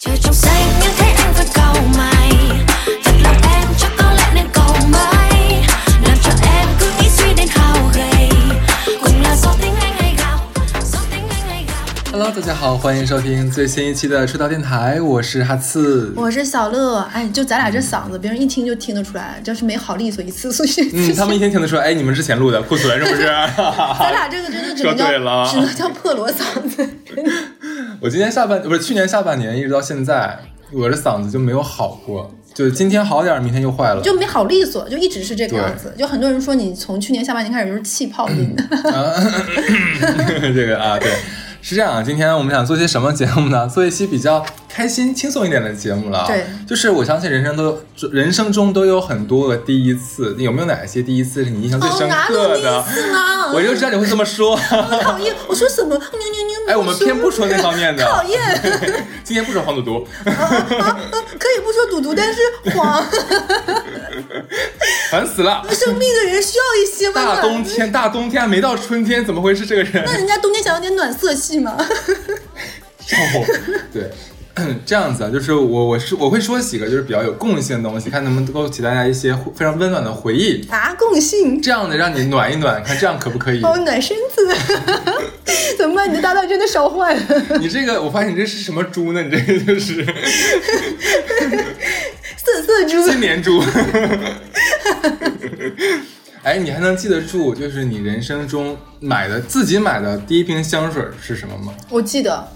trời trong xanh như thế 好，欢迎收听最新一期的出道电台，我是哈刺。我是小乐，哎，就咱俩这嗓子，别人一听就听得出来，就是没好利索一次，所以嗯，他们一听听得出来，哎，你们之前录的库存是不是？咱俩这个真的只能叫 只能叫破锣嗓子。我今年下半不是去年下半年一直到现在，我这嗓子就没有好过，就今天好点儿，明天又坏了。就没好利索，就一直是这个样子。就很多人说你从去年下半年开始就是气泡音，这个啊，对，是这样啊。今天我们想做些什么节目呢？做一期比较开心、轻松一点的节目了。对就是我相信人生都人生中都有很多个第一次，有没有哪些第一次是你印象最深刻的？一次呢？我就知道你会这么说。讨厌，我说什么？牛牛牛！哎，我们偏不说那方面的。讨厌，今天不说黄赌毒，啊啊可以不说赌毒，但是黄烦死了。生病的人需要一些温大。冬天，大冬天还没到春天，怎么回事？这个人那人家冬天想要点暖色系嘛？上 火。对，这样子啊，就是我我是我会说几个就是比较有共性的东西，看能不能勾起大家一些非常温暖的回忆，啊，共性。这样的让你暖一暖，看这样可不可以？哦，暖身子，怎么办？你的搭档真的烧坏了。你这个，我发现你这是什么猪呢？你这个就是 色色猪，金莲猪。哎，你还能记得住，就是你人生中买的自己买的第一瓶香水是什么吗？我记得，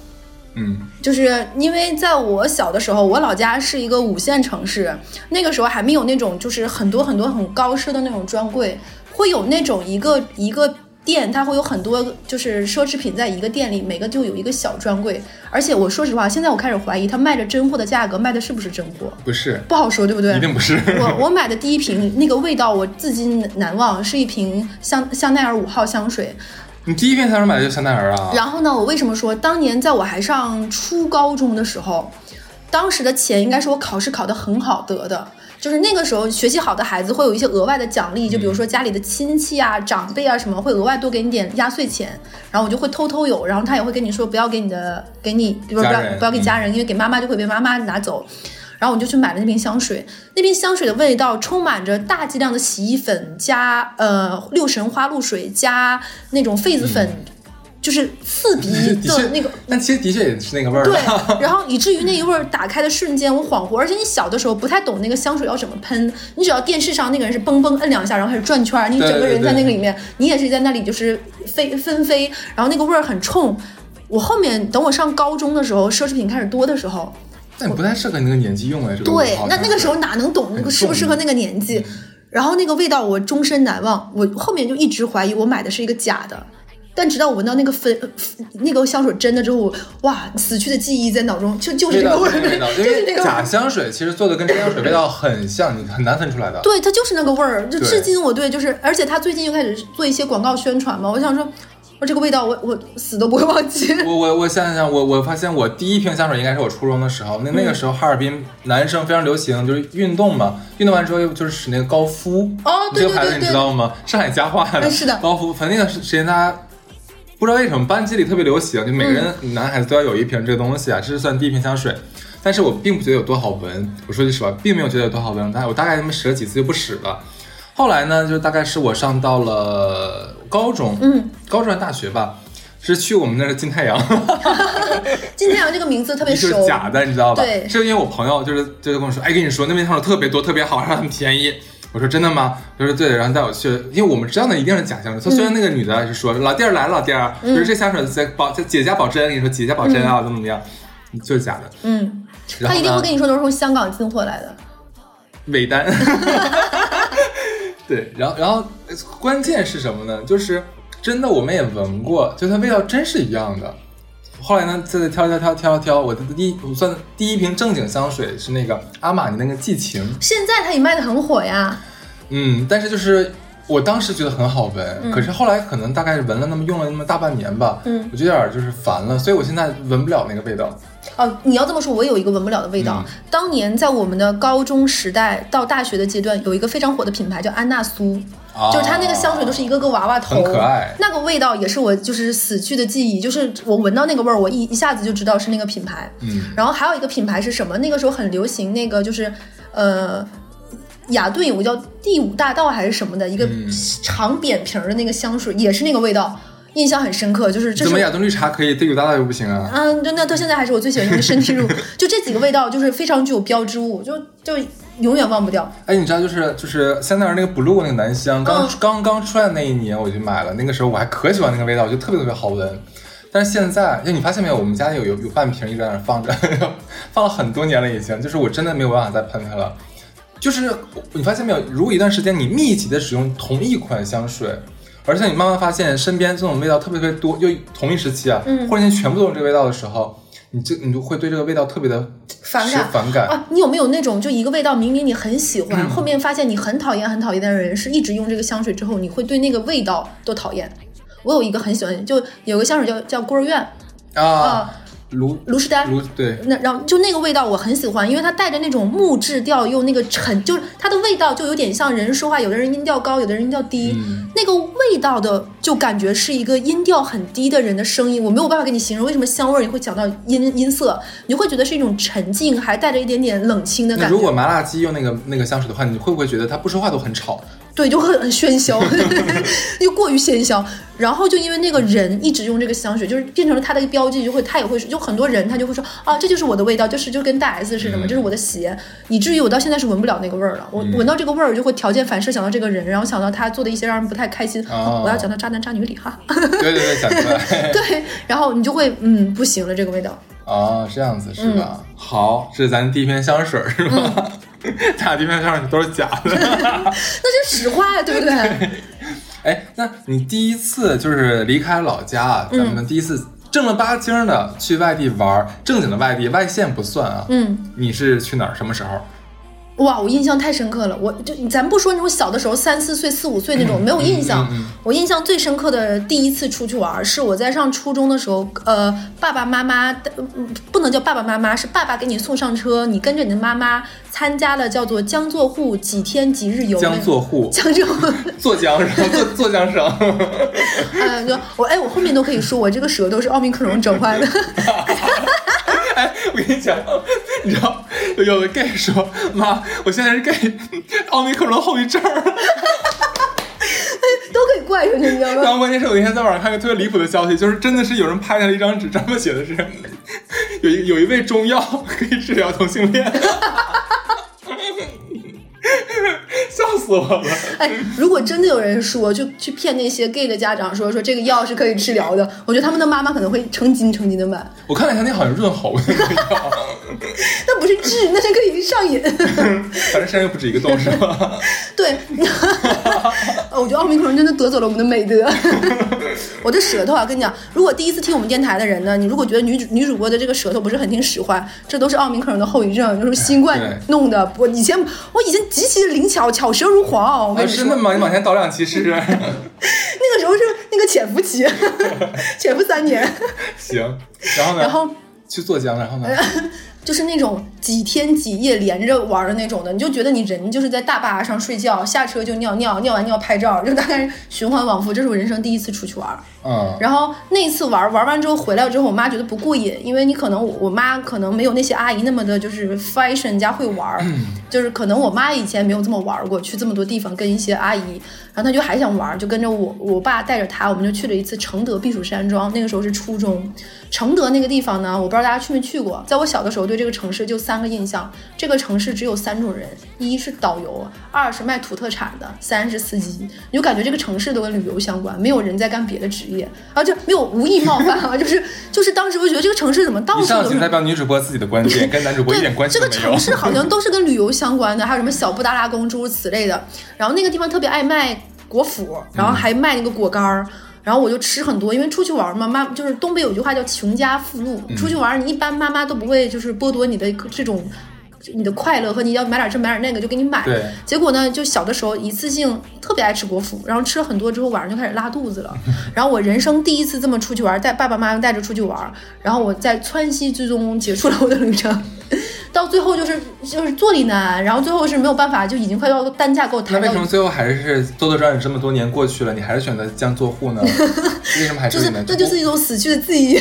嗯，就是因为在我小的时候，我老家是一个五线城市，那个时候还没有那种就是很多很多很高奢的那种专柜，会有那种一个一个店，它会有很多就是奢侈品在一个店里，每个就有一个小专柜。而且我说实话，现在我开始怀疑，他卖着真货的价格卖的是不是真货，不是，不好说，对不对？一定不是。我我买的第一瓶那个味道我至今难忘，是一瓶香香奈儿五号香水。你第一瓶香水买的就香奈儿啊？然后呢，我为什么说当年在我还上初高中的时候，当时的钱应该是我考试考得很好得的。就是那个时候学习好的孩子会有一些额外的奖励，就比如说家里的亲戚啊、长辈啊什么会额外多给你点压岁钱，然后我就会偷偷有，然后他也会跟你说不要给你的给你，不要不要给家人，因为给妈妈就会被妈妈拿走。然后我就去买了那瓶香水，那瓶香水的味道充满着大剂量的洗衣粉加呃六神花露水加那种痱子粉，就是刺鼻的那个但其实的确也是那个味儿。对，然后以至于那一味儿打开的瞬间，我恍惚，而且你小的时候不太懂那个香水要怎么喷，你只要电视上那个人是嘣嘣摁两下，然后开始转圈儿，你整个人在那个里面，你也是在那里就是飞纷飞，然后那个味儿很冲。我后面等我上高中的时候，奢侈品开始多的时候，但不太适合你那个年纪用哎，这个对，那那个时候哪能懂那个适不适合那个年纪？然后那个味道我终身难忘，我后面就一直怀疑我买的是一个假的。但直到我闻到那个粉呃那个香水真的之后，哇，死去的记忆在脑中就就是味道这个味儿，就是味道，因 就是这个假。香水其实做的跟真香水味道很像，你很难分出来的。对，它就是那个味儿。就至今我对就是，而且他最近又开始做一些广告宣传嘛，我想说，我这个味道我我死都不会忘记。我我我想想，我我发现我第一瓶香水应该是我初中的时候，那那个时候哈尔滨男生非常流行就是运动嘛，运动完之后又就是使那个高夫，哦对这个牌子你知道吗？上海家化的，哎是的高夫，反正那个时间大家。不知道为什么班级里特别流行，就每个人嗯男孩子都要有一瓶这个东西啊，这是算第一瓶香水。但是我并不觉得有多好闻，我说句实话，并没有觉得有多好闻，但我大概他们使了几次就不使了。后来呢，就大概是我上到了高中，嗯，高中还是大学吧，是去我们那的金太阳，金太阳这个名字特别是熟，假的，你知道吧？对是因为我朋友就是就是跟我说，哎，跟你说那边香水特别多，特别好，然后很便宜。我说真的吗？他说对的，然后带我去，因为我们知道那一定是假香水。他虽然那个女的是说、老弟儿来了，老弟儿，就是这香水在保在姐家保真，跟你说姐家保真啊，怎么怎么样，就是假的。嗯，他一定会跟你说都是从香港进货来的。尾单。对，然后然后呃关键是什么呢？就是真的我们也闻过，就它味道真是一样的。后来呢，再挑挑挑挑挑，我的第一我算第一瓶正经香水是那个阿玛尼那个寄情，现在它也卖的很火呀。嗯，但是就是我当时觉得很好闻，可是后来可能大概闻了那么用了那么大半年吧，嗯我就有点就是烦了，所以我现在闻不了那个味道。哦，你要这么说，我有一个闻不了的味道。嗯当年在我们的高中时代到大学的阶段，有一个非常火的品牌叫安娜苏，啊就是它那个香水都是一个个娃娃头，很可爱那个味道也是我就是死去的记忆，就是我闻到那个味儿，我一一下子就知道是那个品牌。嗯，然后还有一个品牌是什么？那个时候很流行那个就是呃。雅顿有个叫第五大道还是什么的一个嗯长扁瓶儿的那个香水，也是那个味道，印象很深刻。就是这是怎么雅顿绿茶可以，第五大道又不行啊？嗯，就那到现在还是我最喜欢用的身体乳，就这几个味道就是非常具有标志物，就就永远忘不掉。哎，你知道就是就是香奈儿那个 blue 那个男香，刚、嗯刚刚出来那一年我就买了，那个时候我还可喜欢那个味道，我觉得特别特别好闻。但是现在，就你发现没有，我们家有有有半瓶一直在那放着，放了很多年了已经，就是我真的没有办法再喷它了。就是你发现没有，如果一段时间你密集的使用同一款香水，而且你慢慢发现身边这种味道特别特别多，就同一时期啊，嗯忽然间全部都是这个味道的时候，你这你就会对这个味道特别的反感反感。啊，你有没有那种就一个味道，明明你很喜欢，嗯后面发现你很讨厌很讨厌的人，是一直用这个香水之后，你会对那个味道都讨厌。我有一个很喜欢，就有个香水叫叫孤儿院，啊，卢卢诗丹。卢对，那然后就那个味道我很喜欢，因为它带着那种木质调，又那个沉，就是它的味道就有点像人说话，有的人音调高，有的人音调低，嗯那个味道的就感觉是一个音调很低的人的声音，我没有办法给你形容为什么香味儿你会讲到音音色，你会觉得是一种沉静，还带着一点点冷清的感觉。如果麻辣鸡用那个那个香水的话，你会不会觉得它不说话都很吵？对，就会很喧嚣，又过于喧嚣。然后就因为那个人一直用这个香水，就是变成了他的一个标记，就会他也会说，就很多人他就会说啊，这就是我的味道，就是就跟大 S 似的嘛，嗯这是我的鞋，以至于我到现在是闻不了那个味儿了。我嗯闻到这个味儿，就会条件反射想到这个人，然后想到他做的一些让人不太开心。哦我要讲到渣男渣女里哈，对对对，讲出来。对，然后你就会嗯不行了，这个味道。哦，这样子是吧？好，这是咱第一篇香水是吧？咱俩第一篇香水都是假的。那是实话呀，对不对？哎，那你第一次就是离开老家啊，咱们第一次正儿八经的去外地玩儿，正经的外地，外县不算啊。嗯。你是去哪儿？什么时候？哇，我印象太深刻了。我就咱不说那种小的时候，三四岁、四五岁那种没有印象。嗯嗯我印象最深刻的第一次出去玩儿，是我在上初中的时候，呃，爸爸妈妈不能叫爸爸妈妈，是爸爸给你送上车，你跟着你的妈妈参加了叫做江作沪几天几日游。江作户，江浙沪，浙江省，做做江省。呃，就我哎，我后面都可以说，我这个舌头是奥密克戎整坏的。哎，我跟你讲，你知道有有个 gay 说，妈，我现在是 gay，奥密克戎后遗症儿。都可以怪上去，你知道吗？然后关键是我那天在网上看个特别离谱的消息，就是真的是有人拍下了一张纸，上面写的是有一有一味中药可以治疗同性恋，笑死我了。哎，如果真的有人说，就去骗那些 gay 的家长说说这个药是可以治疗的，我觉得他们的妈妈可能会成斤成斤的买。我看了一下，那好像润喉的那个药，那不是治，那是可以上瘾。反正身上又不止一个洞，是吧？对，呃 我觉得奥密克戎真的夺走了我们的美德。我的舌头啊，跟你讲，如果第一次听我们电台的人呢，你如果觉得女主女主播的这个舌头不是很听使唤，这都是奥密克戎的后遗症，就是新冠弄的。我以前我以前极其的灵巧，巧舌如簧。我跟啊，你说，真的吗？你往前倒两期试试。那个时候是那个潜伏期，潜伏三年，行，然后呢？然后。去做江，然后呢？就是那种几天几夜连着玩的那种的，你就觉得你人就是在大巴上睡觉，下车就尿尿，尿完尿拍照，就大概循环往复。这是我人生第一次出去玩。嗯，然后那一次玩玩完之后回来之后，我妈觉得不过瘾，因为你可能我我妈可能没有那些阿姨那么的就是 fashion 加会玩，就是可能我妈以前没有这么玩过，去这么多地方跟一些阿姨，然后她就还想玩，就跟着我我爸带着她，我们就去了一次承德避暑山庄，那个时候是初中。承德那个地方呢，我不知道大家去没去过，在我小的时候对这个城市就三个印象，这个城市只有三种人，一是导游，二是卖土特产的，三是司机，你就感觉这个城市都跟旅游相关，没有人在干别的职业，而且没有无意冒犯啊，就是就是当时我觉得这个城市怎么到以处都是上仅代表女主播自己的观点，跟男主播一点关系没有。个城市好像都是跟旅游相关的，还有什么小布达拉宫诸如此类的。然后那个地方特别爱卖果脯，然后还卖那个果干儿。然后我就吃很多，因为出去玩嘛，妈就是东北有句话叫“穷家富路”，出去玩你一般妈妈都不会就是剥夺你的这种你的快乐和你要买点这买点那个就给你买。对结果呢，就小的时候一次性特别爱吃果脯，然后吃了很多之后晚上就开始拉肚子了。然后我人生第一次这么出去玩，带爸爸妈妈带着出去玩，然后我在川西之中结束了我的旅程。到最后就是就是坐立难安，然后最后是没有办法，就已经快要单价给我抬到那为什么最后还是兜兜转转这么多年过去了，你还是选择这样做户呢？为什么还就是是你呢？这就是一种死去的记忆。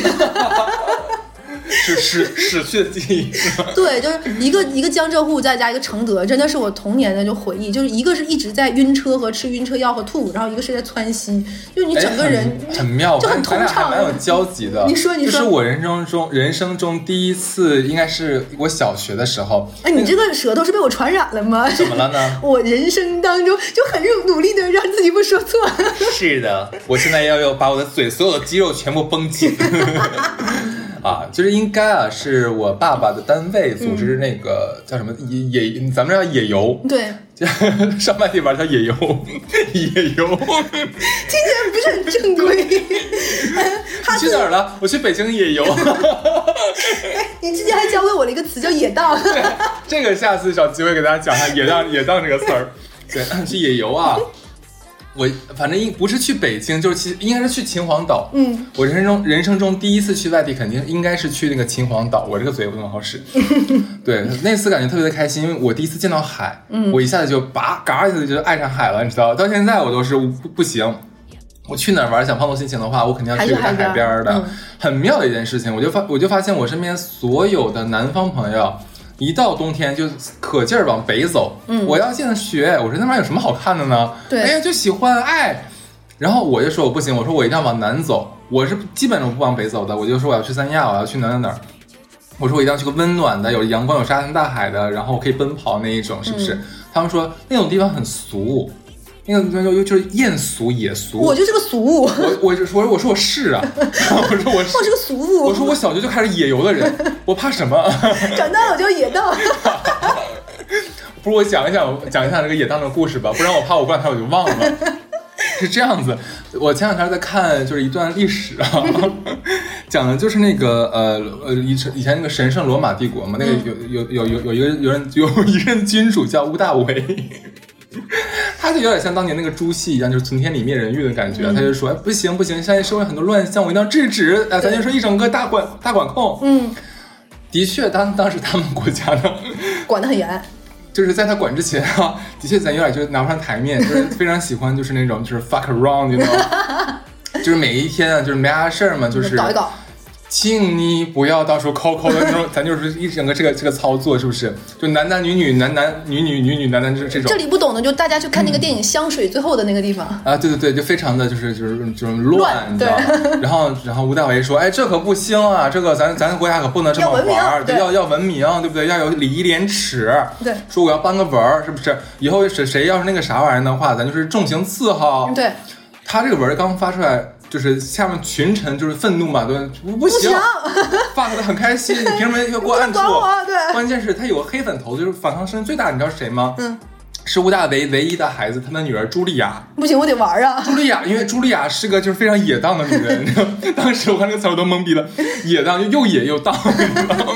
是是逝去的记忆，对，就是一个一个江浙沪再加一个承德，真的是我童年的就回忆。就是一个是一直在晕车和吃晕车药和吐，然后一个是在窜稀，就是你整个人、哎很很妙，就很通畅蛮有交集的。你说你说这是我人生中人生中第一次，应该是我小学的时候。哎，你这个舌头是被我传染了吗？怎么了呢？我人生当中就很努力的让自己不说错。是的，我现在要要把我的嘴所有的肌肉全部绷紧。啊，就是应该啊，是我爸爸的单位组织那个、叫什么野野，咱们叫野游，对，叫 上外地玩叫野游，野游。听起来不是很正规。你去哪儿了？我去北京野游。你之前还教会我了一个词叫野荡。这个下次找机会给大家讲一下“野荡”“野荡”这个词儿。对，去野游啊。我反正应不是去北京，就是其应该是去秦皇岛。嗯，我人生中人生中第一次去外地，肯定应该是去那个秦皇岛。我这个嘴不怎么好使。对，那次感觉特别的开心，因为我第一次见到海，嗯，我一下子就拔嘎一下子就爱上海了，你知道？到现在我都是不不行。我去哪儿玩想放松心情的话，我肯定要去在还是海边的，嗯很妙的一件事情。我就发我就发现我身边所有的南方朋友，一到冬天就可劲儿往北走。嗯，我要见雪，我说那玩意儿有什么好看的呢？对哎呀就喜欢爱。然后我就说我不行，我说我一定要往南走，我是基本上不往北走的。我就说我要去三亚，我要去哪哪哪。我说我一定要去个温暖的，有阳光、有沙滩、大海的，然后可以奔跑那一种，是不是？他们说那种地方很俗，那个那个就是艳俗野俗。我就是个俗物，我我就说我说我是啊，我说我是我是个俗物。我说我小学就开始野游的人，我怕什么？长大了我就野荡。不如我讲一讲讲一下这个野荡的故事吧，不然我怕我过两天我就忘了。是这样子，我前两天在看就是一段历史啊，讲的就是那个呃呃以前以前那个神圣罗马帝国嘛，那个有有有有有一个有人有一任君主叫屋大维。他就有点像当年那个朱熹一样，就是存天理灭人欲的感觉。他就说：“哎，不行不行，现在社会很多乱象，我一定要制止。哎，咱就说一整个大管大管控。”嗯，的确，当当时他们国家呢，管得很严。就是在他管之前啊，的确咱有点就是拿不上台面，就是非常喜欢就是那种就是 fuck around，你知道吗？就是每一天啊，就是没啥事儿嘛，就是搞一搞。请你不要到处抠抠的那种，咱就是一整个这个这个操作，是不是？就男男女女，男男女女，女女男男，这这种这。里不懂的就大家去看那个电影《香水》最后的那个地方。啊，对对对，就非常的就是就是就是乱，乱你知道吗？然后然后吴大维说，哎，这可不行啊，这个咱咱国家可不能这么玩要要文明，对不对？要有礼义廉耻。对说我要颁个文儿，是不是？以后谁谁要是那个啥玩意儿的话，咱就是重刑伺候。对，他这个文儿刚发出来，就是下面群臣就是愤怒嘛，对吧，不不行行，发的很开心，你凭什么要给我暗处？管我对关键是他有个黑粉头，就是反抗声音最大，你知道是谁吗？嗯，是吴大维唯一的孩子，他的女儿茱莉亚。不行，我得玩啊。茱莉亚，因为茱莉亚是个就是非常野荡的女人，你知道当时我看这个词儿我都懵逼了，野荡就又野又荡，你知道吗？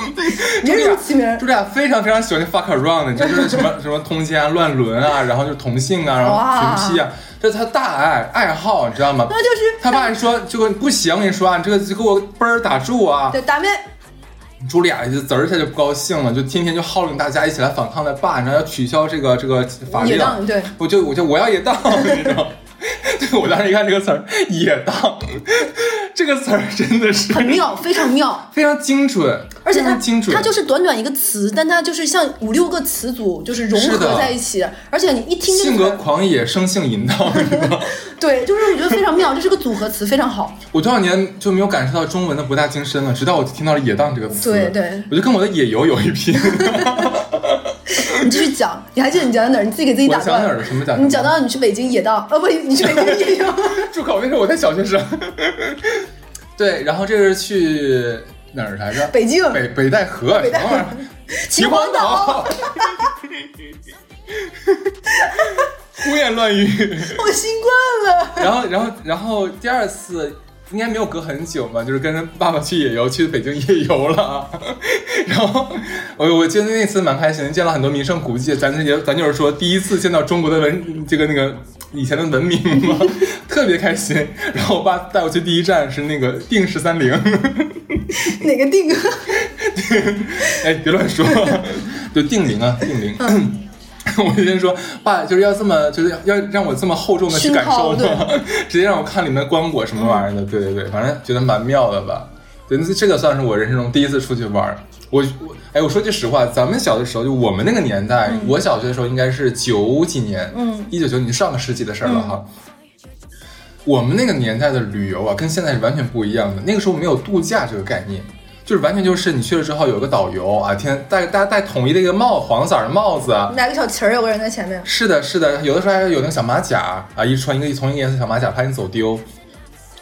茱莉亚人如其名茱莉亚非常非常喜欢 fuck around，你知道就是什么什么通奸啊、乱伦啊，然后就是同性啊，然后群批啊，这是他大爱爱好，你知道吗？那就是他爸还说这个不行，我跟你说啊，你这个就给我嘣儿打住啊！对打没。朱莉娅就滋儿一下就不高兴了，就天天就号令大家一起来反抗他爸，然后要取消这个这个法令。野荡对我就我就我要野当，你知道？对，我当时一看这个词儿“野荡”，这个词儿真的是很妙，非常妙。非常精准，而且它精准，它就是短短一个词，但它就是像五六个词组，就是融合在一起。而且你一听这性格狂野，生性淫荡，你知道？对，就是我觉得非常妙，这是个组合词，非常好。我多少年就没有感受到中文的博大精深了，直到我听到了“野荡”这个词，对对我就跟我的野游有一拼。你继续讲，你还记得你讲到哪儿？你自己给自己打断。哪儿了什么讲你讲到你去北京野荡，哦不，你去北京野游。住口！那时候我在小学生。对，然后这是去哪儿来着？北京北北戴河，北戴河什么玩意儿？秦皇岛，胡言乱语。我新冠了。然后，然后，然后第二次应该没有隔很久嘛，就是跟爸爸去野游，去北京野游了。然后我我记得那次蛮开心，见了很多名胜古迹。咱也咱就是说第一次见到中国的文这个那个以前的文明吗，特别开心。然后我爸带我去第一站是那个定十三陵，哪个定？哎，别乱说，就定陵啊，定陵。我就先说，爸就是要这么，就是要要让我这么厚重的去感受熏吗？直接让我看里面的棺椁什么玩意儿的，对对对，反正觉得蛮妙的吧。对，那这个算是我人生中第一次出去玩儿。我我哎，我说句实话，咱们小的时候，就我们那个年代，我小学的时候应该是九几年，嗯，一九九年上个世纪的事儿了哈。我们那个年代的旅游啊，跟现在是完全不一样的。那个时候没有度假这个概念，就是完全就是你去了之后有个导游啊，天戴大家戴统一的一个帽黄色的帽子啊。来个小旗儿，有个人在前面。是的，是的，有的时候还有那个小马甲啊，一穿一个从一个颜色小马甲，怕你走丢。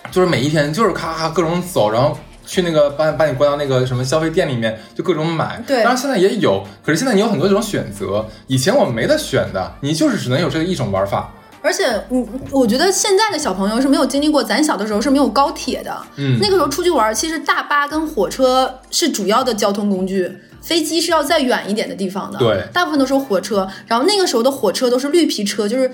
就是每一天就是咔咔各种走，然后去那个把把你关到那个什么消费店里面，就各种买。对当然现在也有，可是现在你有很多种选择，以前我们没得选的，你就是只能有这一种玩法。而且，我，我觉得现在的小朋友是没有经历过咱小的时候是没有高铁的。嗯那个时候出去玩，其实大巴跟火车是主要的交通工具，飞机是要再远一点的地方的。对大部分都是火车。然后那个时候的火车都是绿皮车，就是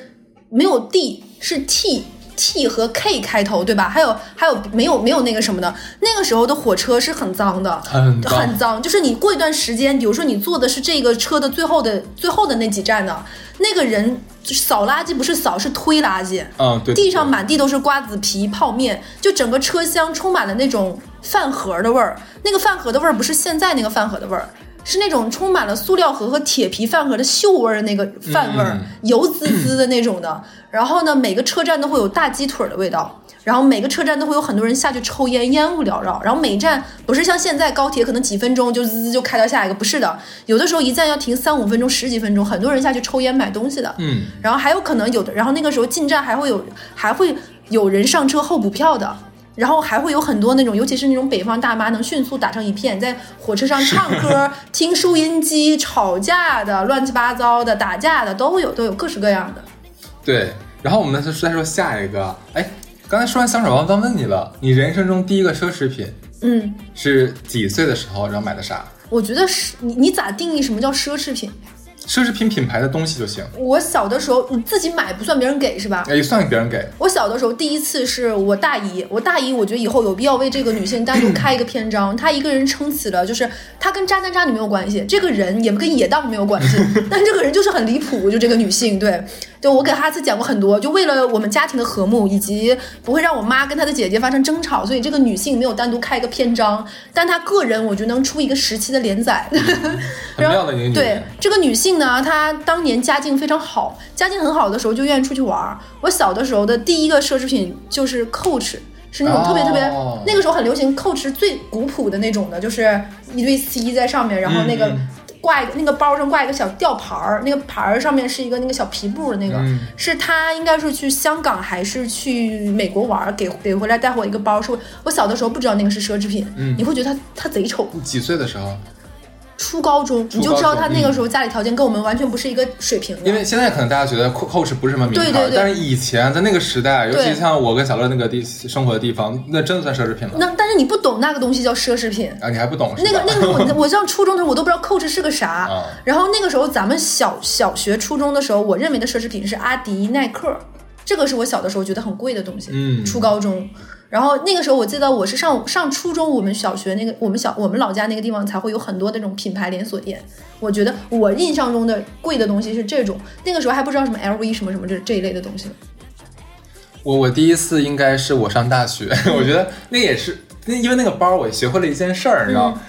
没有 D，是 T。T 和 K 开头，对吧？还有还有没有没有那个什么的？那个时候的火车是很脏的，很脏很脏。就是你过一段时间，比如说你坐的是这个车的最后的最后的那几站呢，那个人扫垃圾不是扫是推垃圾，嗯，对，地上满地都是瓜子皮、泡面，就整个车厢充满了那种饭盒的味儿。那个饭盒的味儿不是现在那个饭盒的味儿，是那种充满了塑料盒和铁皮饭盒的锈味儿的那个饭味儿，嗯油滋滋的那种的。然后呢，每个车站都会有大鸡腿儿的味道。然后每个车站都会有很多人下去抽烟，烟雾缭绕。然后每一站不是像现在高铁可能几分钟就滋滋就开到下一个，不是的，有的时候一站要停三五分钟、十几分钟，很多人下去抽烟买东西的。嗯，然后还有可能有的，然后那个时候进站还会有还会有人上车候补票的，然后还会有很多那种，尤其是那种北方大妈能迅速打成一片，在火车上唱歌、听收音机、吵架的、乱七八糟的、打架的都会有，都有各式各样的。对。然后我们再说下一个，哎，刚才说完香水，忘忘问你了，你人生中第一个奢侈品嗯，是几岁的时候，然后买的啥？我觉得是你你咋定义什么叫奢侈品？奢侈品品牌的东西就行，我小的时候你自己买不算别人给是吧？也，算别人给。我小的时候，第一次是我大姨，我大姨，我觉得以后有必要为这个女性单独开一个篇章。她一个人撑起了，就是她跟渣男渣女没有关系，这个人也跟野道没有关系，但这个人就是很离谱，就这个女性，对，对我给哈斯讲过很多，就为了我们家庭的和睦，以及不会让我妈跟她的姐姐发生争吵，所以这个女性没有单独开一个篇章，但她个人我觉得能出一个时期的连载。很妙的 一个女对，这个女性呢，她当年家境非常好，家境很好的时候就愿意出去玩儿。我小的时候的第一个奢侈品就是 Coach。是那种特别特别，哦那个时候很流行 Coach 是最古朴的那种的，就是一堆 C 在上面，然后那个嗯挂一个那个包上挂一个小吊牌儿，那个牌儿上面是一个那个小皮布的那个，嗯。是他应该是去香港还是去美国玩儿，给给回来带回我一个包，是我我小的时候不知道那个是奢侈品，嗯。你会觉得它它贼丑，你几岁的时候？初高中，你就知道他那个时候家里条件跟我们完全不是一个水平的。因为现在可能大家觉得 Coach 不是什么名牌，对对对但是以前在那个时代，尤其对像我跟小乐那个地生活的地方，那真的算奢侈品了。那但是你不懂那个东西叫奢侈品。啊，你还不懂那个？那个那个我 我上初中的时候我都不知道 Coach 是个啥，啊然后那个时候咱们小小学初中的时候，我认为的奢侈品是阿迪耐克，这个是我小的时候觉得很贵的东西。嗯初高中，然后那个时候我记得我是上上初中，我们小学那个我们小我们老家那个地方才会有很多那种品牌连锁店。我觉得我印象中的贵的东西是这种，那个时候还不知道什么 LV 什么什么这这一类的东西。我我第一次应该是我上大学，我觉得那也是，那因为那个包我学会了一件事儿，你知道。嗯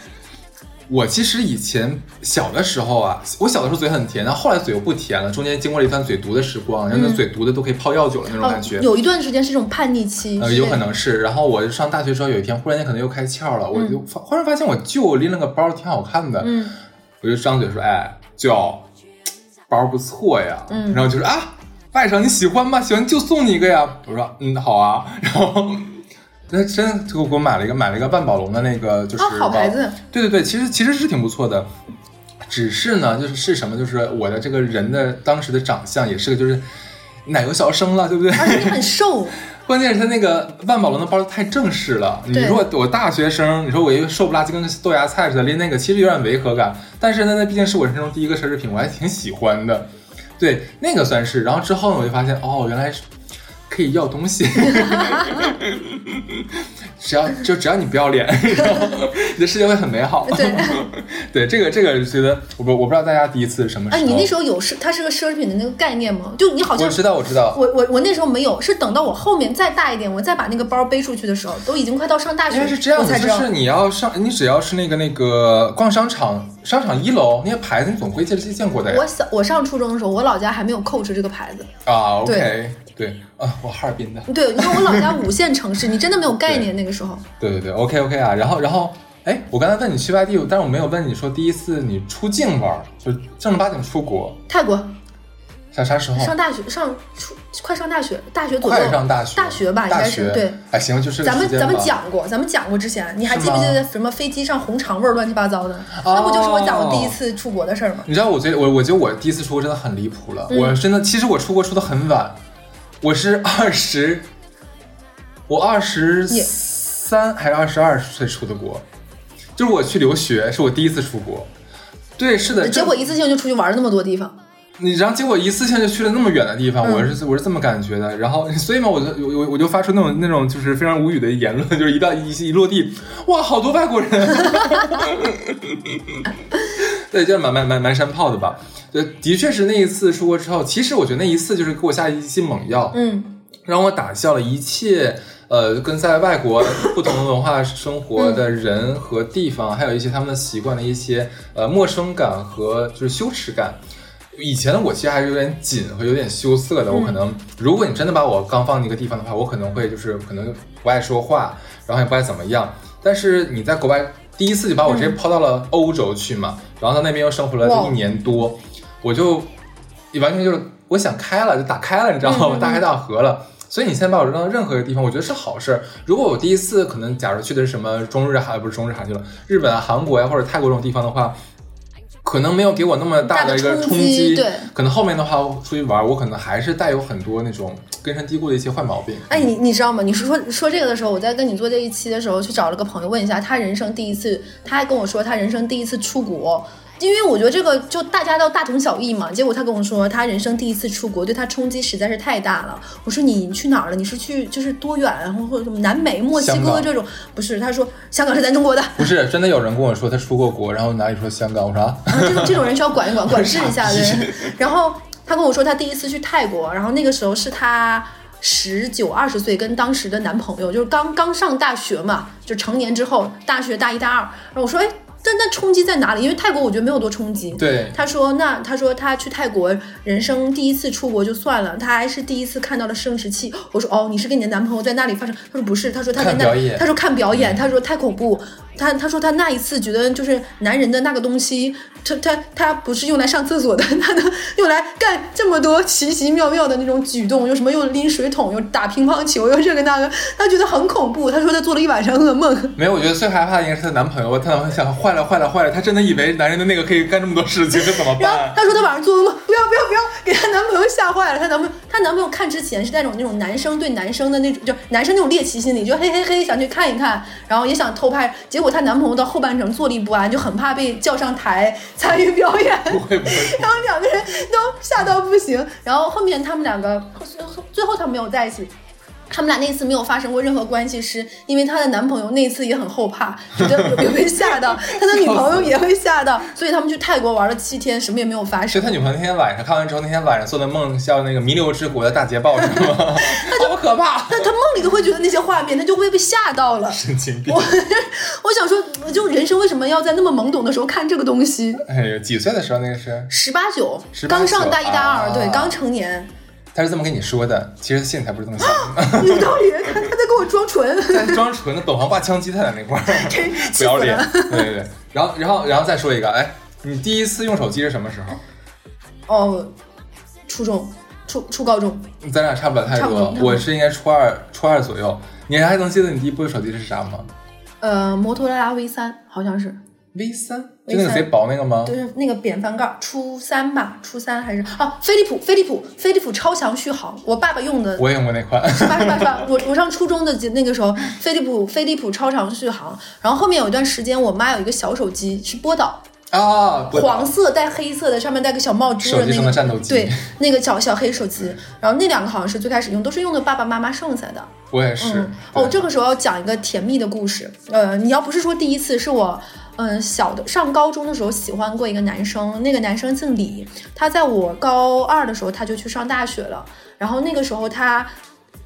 我其实以前小的时候啊，我小的时候嘴很甜，但后后来嘴又不甜了，中间经过了一段嘴毒的时光，然后那嘴毒的都可以泡药酒了那种感觉。有一段时间是这种叛逆期，呃，有可能是。然后我上大学之后，有一天忽然间可能又开窍了，我就发忽然发现我舅拎了个包挺好看的，嗯，我就张嘴说：“哎，舅，包不错呀。”嗯然后就说：“啊，外甥你喜欢吗？喜欢就送你一个呀。”我说：“嗯，好啊。”然后。那真的就给我买了一个买了一个万宝龙的那个就是啊好牌子对对对，其实其实是挺不错的，只是呢就是是什么就是我的这个人的当时的长相也是个就是奶油小生了，对不对？而且你很瘦，关键是他那个万宝龙的包太正式了。你对说我大学生，你说我一个瘦不拉几跟个豆芽菜似的，拎那个其实有点违和感。但是呢，那毕竟是我人生中第一个奢侈品，我还挺喜欢的。对，那个算是。然后之后呢，我就发现哦，原来是可以要东西，只要就只要你不要脸，然后你的世界会很美好。对，对，这个这个觉得我不我不知道大家第一次是什么时哎，候。你那时候有奢，它是个奢侈品的那个概念吗？就你好像我知道我知道，我我我那时候没有，是等到我后面再大一点，我再把那个包背出去的时候，都已经快到上大学，应该是这样才知道。就是你要上，你只要是那个那个逛商场，商场一楼那些牌子，你总归见见过的呀我。小我上初中的时候，我老家还没有 Coach 这个牌子。啊，OK，对对啊，我哈尔滨的，对，因为我老家五线城市，你真的没有概念那个时候。对对对，OK OK 啊，然后然后，哎，我刚才问你去外地，但是我没有问你说第一次你出境玩，就正儿八经出国，泰国啥啥时候？上大学，上初快上大学，大学左右，快上大学，大学吧，应该是对。。哎，行，就是咱们咱们讲过，咱们讲过之前，你还记不记得什么飞机上红肠味儿乱七八糟的？哦那不就是我讲我第一次出国的事儿吗？你知道我觉得我我觉得我第一次出国真的很离谱了，我真的其实我出国出的很晚，我是二十，我二十三还是二十二岁出的国，就是我去留学是我第一次出国，对，是的，结果一次性就出去玩了那么多地方。你然后结果一次性就去了那么远的地方，嗯。我是我是这么感觉的，然后 所以嘛，我就我我我就发出那种那种就是非常无语的言论，就是一到一一落地，哇，好多外国人，对，就是蛮蛮蛮蛮山炮的吧。就，的确是那一次出国之后，其实我觉得那一次就是给我下一剂猛药，嗯，让我打消了一切呃跟在外国不同文化生活的人和地方，还有一些他们的习惯的一些呃陌生感和就是羞耻感。以前的我其实还是有点紧和有点羞涩的，我可能如果你真的把我刚放进一个地方的话，我可能会就是可能不爱说话，然后也不爱怎么样。但是你在国外第一次就把我直接抛到了欧洲去嘛，然后在那边又生活了一年多，我就完全就是我想开了，就打开了，你知道吗？大开大合了。所以你现在把我扔到任何一个地方，我觉得是好事儿。如果我第一次可能，假如去的是什么中日韩，不是中日韩去了，日本啊、韩国呀、或者泰国这种地方的话，可能没有给我那么大的一个冲冲击。对可能后面的话出去玩，我可能还是带有很多那种根深蒂固的一些坏毛病。哎，你你知道吗？你是说说这个的时候，我在跟你做这一期的时候，去找了个朋友问一下，他人生第一次，他还跟我说他人生第一次出国。因为我觉得这个就大家都大同小异嘛，结果他跟我说他人生第一次出国，对他冲击实在是太大了。我说你去哪儿了？你是去就是多远，然后或者什么南美、墨西哥这种？不是，他说香港是咱中国的，不是，真的有人跟我说他出过国，然后哪里说香港，我说啊，啊，这种这种人需要管一管，管制一下对。然后他跟我说，他第一次去泰国，然后那个时候是他十九二十岁，跟当时的男朋友，就是刚刚上大学嘛，就成年之后，大学大一大二。然后我说，哎，但那冲击在哪里？因为泰国我觉得没有多冲击。对，他说：“那他说他去泰国，人生第一次出国就算了，他还是第一次看到了生殖器。”我说：“哦，你是跟你的男朋友在那里发生？”他说：“不是，他说他在那他说看表演，他说太恐怖。他他说他那一次觉得就是男人的那个东西，他他他不是用来上厕所的，他能用来干这么多奇奇妙妙的那种举动，又什么又拎水桶，又打乒乓球，又这个那个，他觉得很恐怖。他说他做了一晚上噩梦。没有，我觉得最害怕的应该是她男朋友吧。她男朋友想坏了坏了坏了，她真的以为男人的那个可以干这么多事情，这怎么然后办？她说她晚上做噩梦，不要不要不要，给她男朋友吓坏了。她男朋友她男朋友看之前是那种那种男生对男生的那种，就男生那种猎奇心理，就嘿嘿嘿想去看一看，然后也想偷拍。结果她男朋友到后半程坐立不安，就很怕被叫上台参与表演。不会不会，然后两个人都吓到不行。然后后面他们两个最后他们没有在一起。他们俩那次没有发生过任何关系，是因为她的男朋友那次也很后怕，觉得有被吓到，他的女朋友也会吓到，所以他们去泰国玩了七天，什么也没有发生。是他女朋友那天晚上看完之后，那天晚上做的梦像那个弥留之国的大捷报是吗？好可怕，但他梦里都会觉得那些画面，他就会被吓到了。神经病我。我想说，就人生为什么要在那么懵懂的时候看这个东西？哎呦，几岁的时候那个是？十八九，刚上大一大二，啊对，刚成年，他是这么跟你说的，其实心里才不是这么想的。有道理。他他在跟我装纯，在装纯的本行挂枪击，他在那块儿 真不要脸。对对对，然后然后然后再说一个，哎，你第一次用手机是什么时候？哦，初中、初初高中，咱俩差不了太多我是应该初二初二左右。你还能记得你第一部手机是啥吗呃，摩托罗拉 V 三好像是，？V 三，V3 就那个贼薄那个吗？就是那个扁翻盖儿，初三吧，初三还是哦，飞利浦，飞利浦，飞利浦超强续航，我爸爸用的我也用过那款。是吧是吧是吧？我我上初中的那个时候，飞利浦飞利浦超长续航，然后后面有一段时间，我妈有一个小手机是波导，啊，黄色带黑色的，上面带个小帽珠的那个的战斗机对，那个小小黑手机。然后那两个好像是最开始用，都是用的爸爸妈妈剩下的。我也是嗯，哦，这个时候要讲一个甜蜜的故事。呃，你要不是说第一次，是我，嗯、小的上高中的时候喜欢过一个男生，那个男生姓李，他在我高二的时候他就去上大学了，然后那个时候他。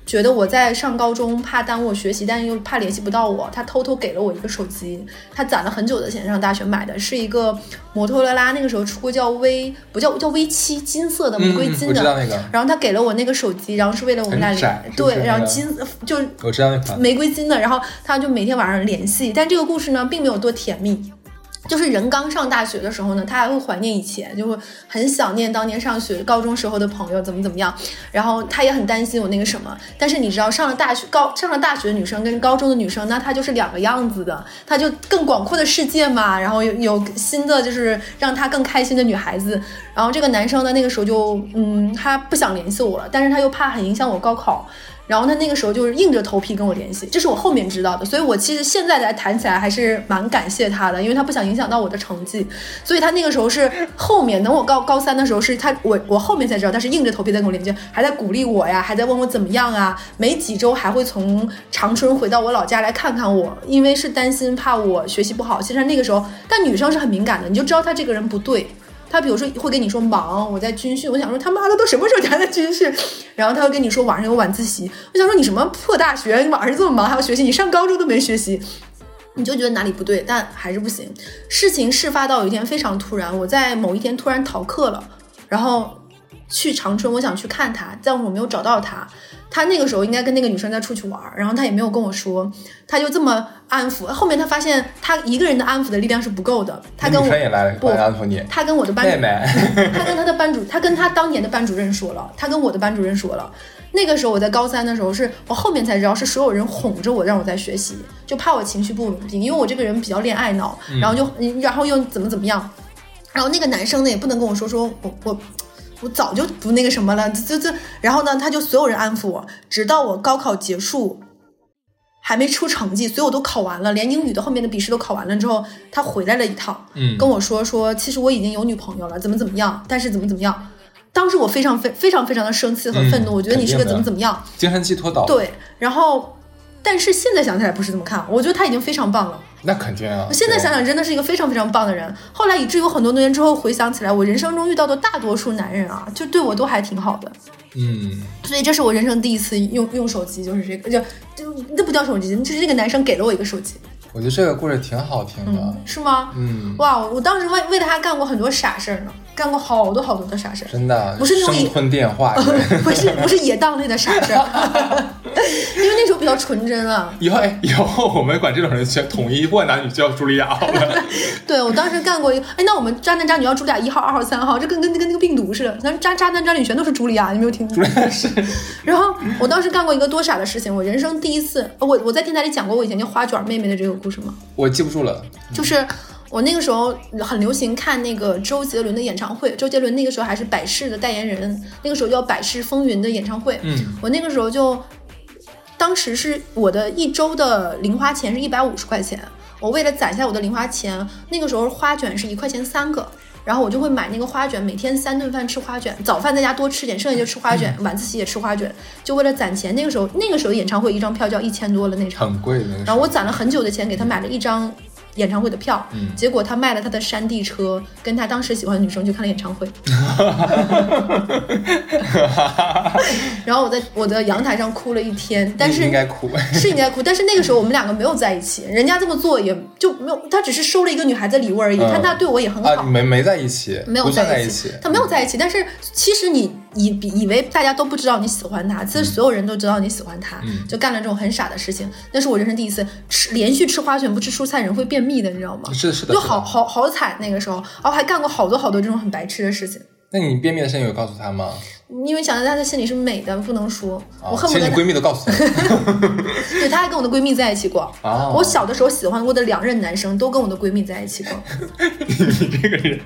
觉得我在上高中，怕耽误我学习，但是又怕联系不到我，他偷偷给了我一个手机，他攒了很久的钱上大学买的，是一个摩托罗拉，那个时候出过叫 V，不叫叫 V 七，金色的玫瑰嗯，金的，然后他给了我那个手机，然后是为了我们俩联，对，然后金就我知道那款。玫瑰金的，然后他就每天晚上联系，但这个故事呢，并没有多甜蜜。就是人刚上大学的时候呢，他还会怀念以前，就会很想念当年上学高中时候的朋友怎么怎么样，然后他也很担心我那个什么。但是你知道，上了大学高上了大学的女生跟高中的女生，那她就是两个样子的，她就更广阔的世界嘛，然后有有新的就是让她更开心的女孩子。然后这个男生呢，那个时候就嗯，他不想联系我了，但是他又怕很影响我高考。然后他那个时候就是硬着头皮跟我联系，这是我后面知道的，所以我其实现在来谈起来还是蛮感谢他的，因为他不想影响到我的成绩，所以他那个时候是后面等我高高三的时候是他我我后面才知道他是硬着头皮在跟我联系，还在鼓励我呀，还在问我怎么样啊，没几周还会从长春回到我老家来看看我，因为是担心怕我学习不好。其实那个时候，但女生是很敏感的，你就知道他这个人不对。他比如说会跟你说忙，我在军训，我想说他妈的都什么时候你还在军训？然后他会跟你说晚上有晚自习，我想说你什么破大学，你晚上这么忙还要学习，你上高中都没学习，你就觉得哪里不对，但还是不行。事情事发到有一天非常突然，我在某一天突然逃课了，然后去长春，我想去看他，但我没有找到他。他那个时候应该跟那个女生在出去玩儿，然后他也没有跟我说，他就这么安抚。后面他发现他一个人的安抚的力量是不够的，他跟我。他跟我的班主妹妹，他跟他的班主，他跟他当年的班主任说了，他跟我的班主任说了。那个时候我在高三的时候是，我后面才知道是所有人哄着我让我在学习，就怕我情绪不稳定，因为我这个人比较恋爱脑，然后就然后又怎么怎么样，然后那个男生呢也不能跟我说说我我。我早就不那个什么了，就就然后呢，他就所有人安抚我，直到我高考结束，还没出成绩，所有都考完了，连英语的后面的笔试都考完了之后，他回来了一趟，嗯跟我说说，其实我已经有女朋友了，怎么怎么样，但是怎么怎么样。当时我非常非非常非常的生气和愤怒，嗯我觉得你是个怎么怎么样，精神寄托岛。，对，然后，但是现在想起来不是这么看，我觉得他已经非常棒了。那肯定啊。现在想想，真的是一个非常非常棒的人。后来以至于我很多年之后回想起来，我人生中遇到的大多数男人啊，就对我都还挺好的。嗯，所以这是我人生第一次用用手机，就是这个，就就那不叫手机，就是这个男生给了我一个手机，我觉得这个故事挺好听的。是吗？嗯，哇，我当时为为了他干过很多傻事儿呢，干过好多好多的傻事儿。真的，不是那种生吞电话。不是不是野荡类的傻事儿，因为那时候比较纯真啊。以后哎，以后我们管这种人叫统一，不管男女叫茱莉亚好了。对我当时干过一个，哎，那我们渣男渣女要茱莉亚一号、二号、三号，这跟跟跟那个病毒似的，咱渣渣男渣女全都是茱莉亚，你没有听过？是，然后我当时干过一个多傻的事情，我人生第一次，我我在电台里讲过我以前叫花卷妹妹的这个故事吗？我记不住了。就是我那个时候很流行看那个周杰伦的演唱会，周杰伦那个时候还是百事的代言人，那个时候叫百事风云的演唱会，嗯，我那个时候就，当时是我的一周的零花钱是一百五十块钱，我为了攒下我的零花钱，那个时候花卷是一块钱三个。然后我就会买那个花卷，每天三顿饭吃花卷，早饭在家多吃点，剩下就吃花卷，晚自习也吃花卷，就为了攒钱。那个时候，那个时候演唱会一张票就要一千多了那场，很贵的。然后我攒了很久的钱给他买了一张演唱会的票，嗯结果他卖了他的山地车，跟他当时喜欢的女生去看了演唱会。然后我在我的阳台上哭了一天，但是应该哭。是应该哭，但是那个时候我们两个没有在一起，人家这么做也就没有，他只是收了一个女孩子礼物而已，嗯但他对我也很好。啊，没没在一起，没有在一一起。他没有在一起，但是其实你以比以为大家都不知道你喜欢他，其实所有人都知道你喜欢他，嗯就干了这种很傻的事情。那是我人生第一次吃连续吃花卷不吃蔬菜，人会便秘的，你知道吗？是的是的就好好好惨那个时候，然后还干过好多好多这种很白痴的事情。那你便秘的事情有告诉他吗？因为想在他的心里是美的，不能说，啊我恨不得你闺蜜都告诉他。对，他还跟我的闺蜜在一起过。哦我小的时候喜欢过的两任男生都跟我的闺蜜在一起过。你这个人，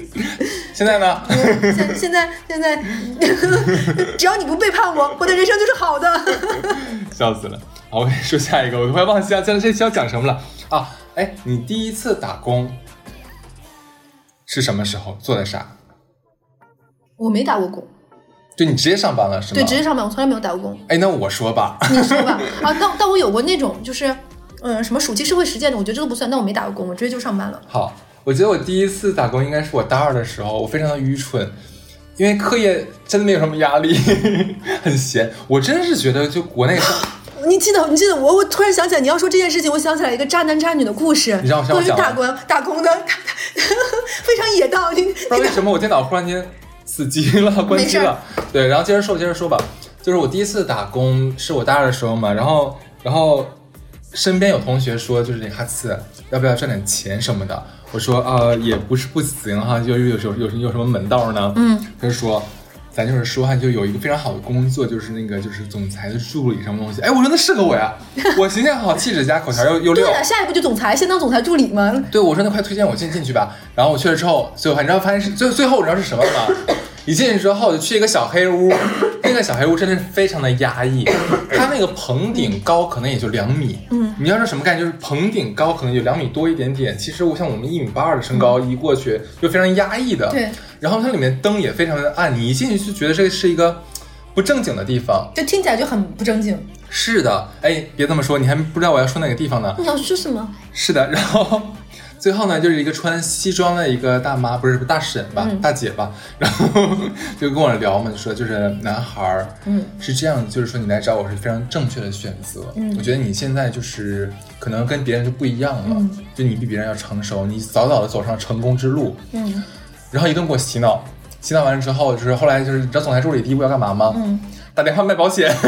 现在呢？现现在现在，只要你不背叛我，我的人生就是好的。笑死了。好，我跟你说下一个，我都快忘记了这这期要讲什么了啊？哎，你第一次打工是什么时候做的啥？我没打过工，就你直接上班了是吗？对，直接上班，我从来没有打过工。哎，那我说吧，你说吧，啊，但但我有过那种就是，嗯，什么暑期社会实践的，我觉得这个不算，但我没打过工，我直接就上班了。好，我觉得我第一次打工应该是我大二的时候，我非常的愚蠢，因为课业真的没有什么压力，很闲。我真是觉得就国内上，你记得，你记得我，我突然想起来，你要说这件事情，我想起来一个渣男渣女的故事，你让我关于打工打工的，非常野道。你不知道为什么我电脑忽然间死机了，关机了。对，然后接着说，接着说吧，就是我第一次打工是我大二的时候嘛，然后然后身边有同学说，就是那哈次要不要赚点钱什么的，我说呃也不是不行哈，就是有有有有什么门道呢？嗯，他就说。咱就是说哈，就有一个非常好的工作，就是那个就是总裁的助理什么东西。哎，我说那适合我呀，我形象好，气质佳，口条又又溜。对呀、下一步就总裁，先当总裁助理嘛。对，我说那快推荐我进进去吧。然后我去了之后，最后你知道发现是最最后你知道是什么吗？一进去之后就去一个小黑屋，那个小黑屋真的是非常的压抑，它那个棚顶高可能也就两米。嗯，你要说什么概念？就是棚顶高可能有两米多一点点。其实我像我们一米八二的身高一过去就非常压抑的。对。然后它里面灯也非常的暗，你一进去就觉得这是一个不正经的地方，就听起来就很不正经。是的，哎，别这么说，你还不知道我要说哪个地方呢。你要说什么？是的，然后最后呢，就是一个穿西装的一个大妈，不是大婶吧，嗯。大姐吧，然后就跟我聊嘛，就说就是男孩儿，嗯，是这样，就是说你来找我是非常正确的选择，嗯。我觉得你现在就是可能跟别人就不一样了，嗯。就你比别人要成熟，你早早的走上成功之路，嗯。然后一顿给我洗脑，洗脑完了之后，就是后来就是你知道总裁助理第一步要干嘛吗？嗯，打电话卖保险。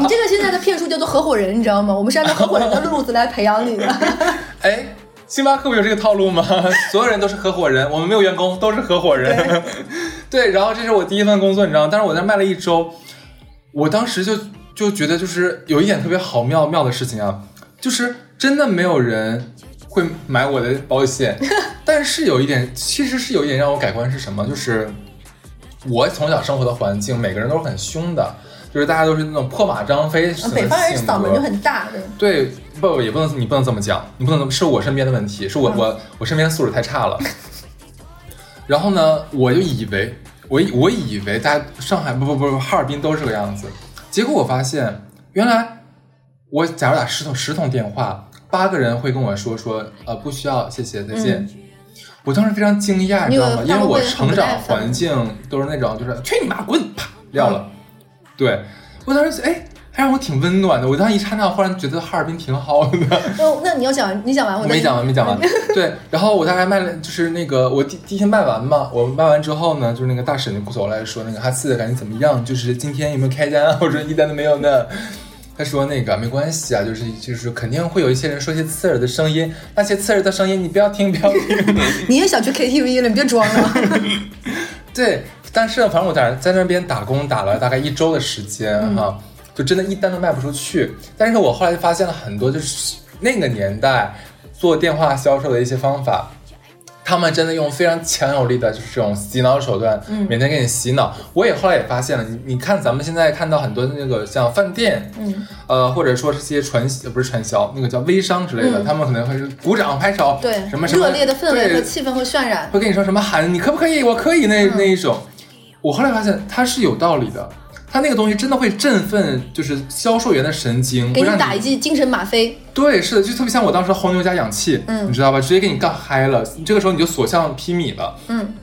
你这个现在的骗术叫做合伙人，你知道吗？我们是按照合伙人的路子来培养你的。哎，星巴克不有这个套路吗？所有人都是合伙人，我们没有员工，都是合伙人。对，然后这是我第一份工作，你知道吗？但是我在那卖了一周，我当时就就觉得就是有一点特别好妙妙的事情啊，就是真的没有人会买我的保险，但是有一点，其实是有一点让我改观是什么？就是我从小生活的环境，每个人都是很凶的。就是大家都是那种破马张飞北方人嗓门就很大的。对，不也不能你不能这么讲，你不能这么是我身边的问题，是我、嗯我我身边素质太差了。然后呢，我就以为我以我以为大家上海不不不不哈尔滨都是这个样子，结果我发现原来我假如打十通十通电话，八个人会跟我说说呃不需要，谢谢再见。我当时非常惊讶，你知道吗？因为我成长环境都是那种就是去你妈滚，啪撂了。对我当时哎，还让我挺温暖的。我当时一刹那忽然觉得哈尔滨挺好的。哦，那你要讲，你讲完我我没讲完，没讲完。对，然后我大概卖了，就是那个我第第一天卖完嘛，我卖完之后呢，就是那个大婶就走来说，那个哈次感觉怎么样？就是今天有没有开单啊？我说一单都没有呢。他说那个没关系啊，就是就是肯定会有一些人说一些刺耳的声音，那些刺耳的声音你不要听，不要听。你也想去 KTV 了，你别装了。对，但是，反正我在在那边打工打了大概一周的时间嗯哈，就真的一单都卖不出去。但是我后来发现了很多，就是那个年代做电话销售的一些方法。他们真的用非常强有力的，就是这种洗脑手段，嗯每天给你洗脑。我也后来也发现了，你你看咱们现在看到很多的那个像饭店，嗯，呃，或者说这些传呃不是传销，那个叫微商之类的，嗯他们可能会是鼓掌拍手，对，什么什么热烈的氛围和气氛会渲染。会跟你说什么喊你可不可以，我可以那、嗯那一种。我后来发现它是有道理的，它那个东西真的会振奋，就是销售员的神经，给你打一剂精神吗啡，对，是的，就特别像我当时红牛加氧气，嗯你知道吧？直接给你干嗨了，这个时候你就所向披靡了。嗯，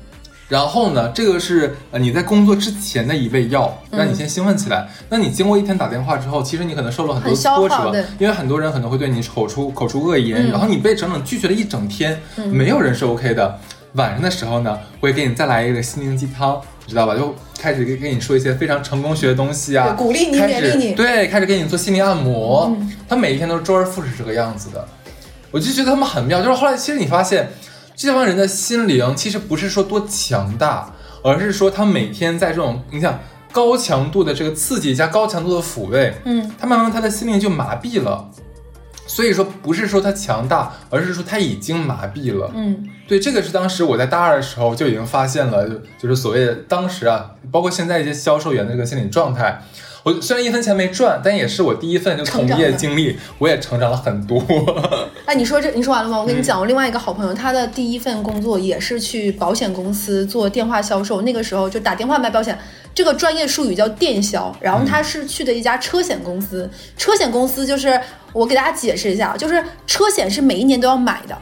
然后呢，这个是呃你在工作之前的一味药，嗯让你先兴奋起来。那你经过一天打电话之后，其实你可能受了很多挫折，因为很多人可能会对你口出口出恶言，嗯然后你被整整拒绝了一整天，嗯没有人是 OK 的。晚上的时候呢，会给你再来一个心灵鸡汤，你知道吧？就开始给给你说一些非常成功学的东西啊，鼓励你开始勉励你对，开始给你做心理按摩。嗯他每一天都是周而复始这个样子的，我就觉得他们很妙。就是后来，其实你发现，这帮人的心灵其实不是说多强大，而是说他每天在这种你想高强度的这个刺激加高强度的抚慰，嗯，他慢慢他的心灵就麻痹了。所以说不是说他强大，而是说他已经麻痹了。嗯，对，这个是当时我在大二的时候就已经发现了，就就是所谓的当时啊，包括现在一些销售员的这个心理状态。我虽然一分钱没赚，但也是我第一份就从业经历，我也成长了很多。哎，你说这你说完了吗？我跟你讲，我另外一个好朋友，他的第一份工作也是去保险公司做电话销售，那个时候就打电话卖保险，这个专业术语叫电销。然后他是去的一家车险公司，车险公司就是我给大家解释一下，就是车险是每一年都要买的。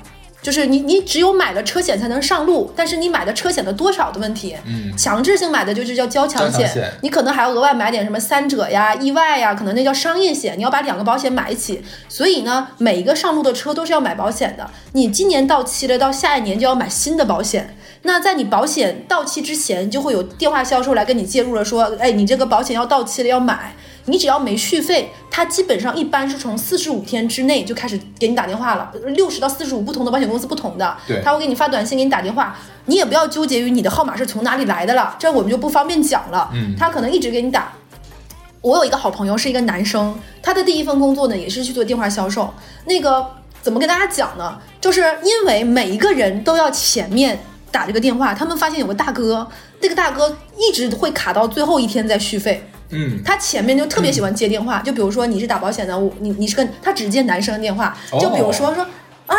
就是你，你只有买了车险才能上路，但是你买的车险的多少的问题，嗯强制性买的就是叫交强险你可能还要额外买点什么三者呀、意外呀，可能那叫商业险，你要把两个保险买一起。所以呢，每一个上路的车都是要买保险的。你今年到期了，到下一年就要买新的保险。那在你保险到期之前，就会有电话销售来跟你介入了，说，哎，你这个保险要到期了，要买。你只要没续费，它基本上一般是从四十五天之内就开始给你打电话了，六十到四十五不同的保险公司不同的，对他会给你发短信给你打电话，你也不要纠结于你的号码是从哪里来的了，这我们就不方便讲了。嗯他可能一直给你打。我有一个好朋友是一个男生，他的第一份工作呢也是去做电话销售。那个怎么跟大家讲呢？就是因为每一个人都要前面打这个电话，他们发现有个大哥，那个大哥一直会卡到最后一天再续费。嗯，他前面就特别喜欢接电话，就比如说你是打保险的，我你你是个他只接男生的电话，就比如说说啊，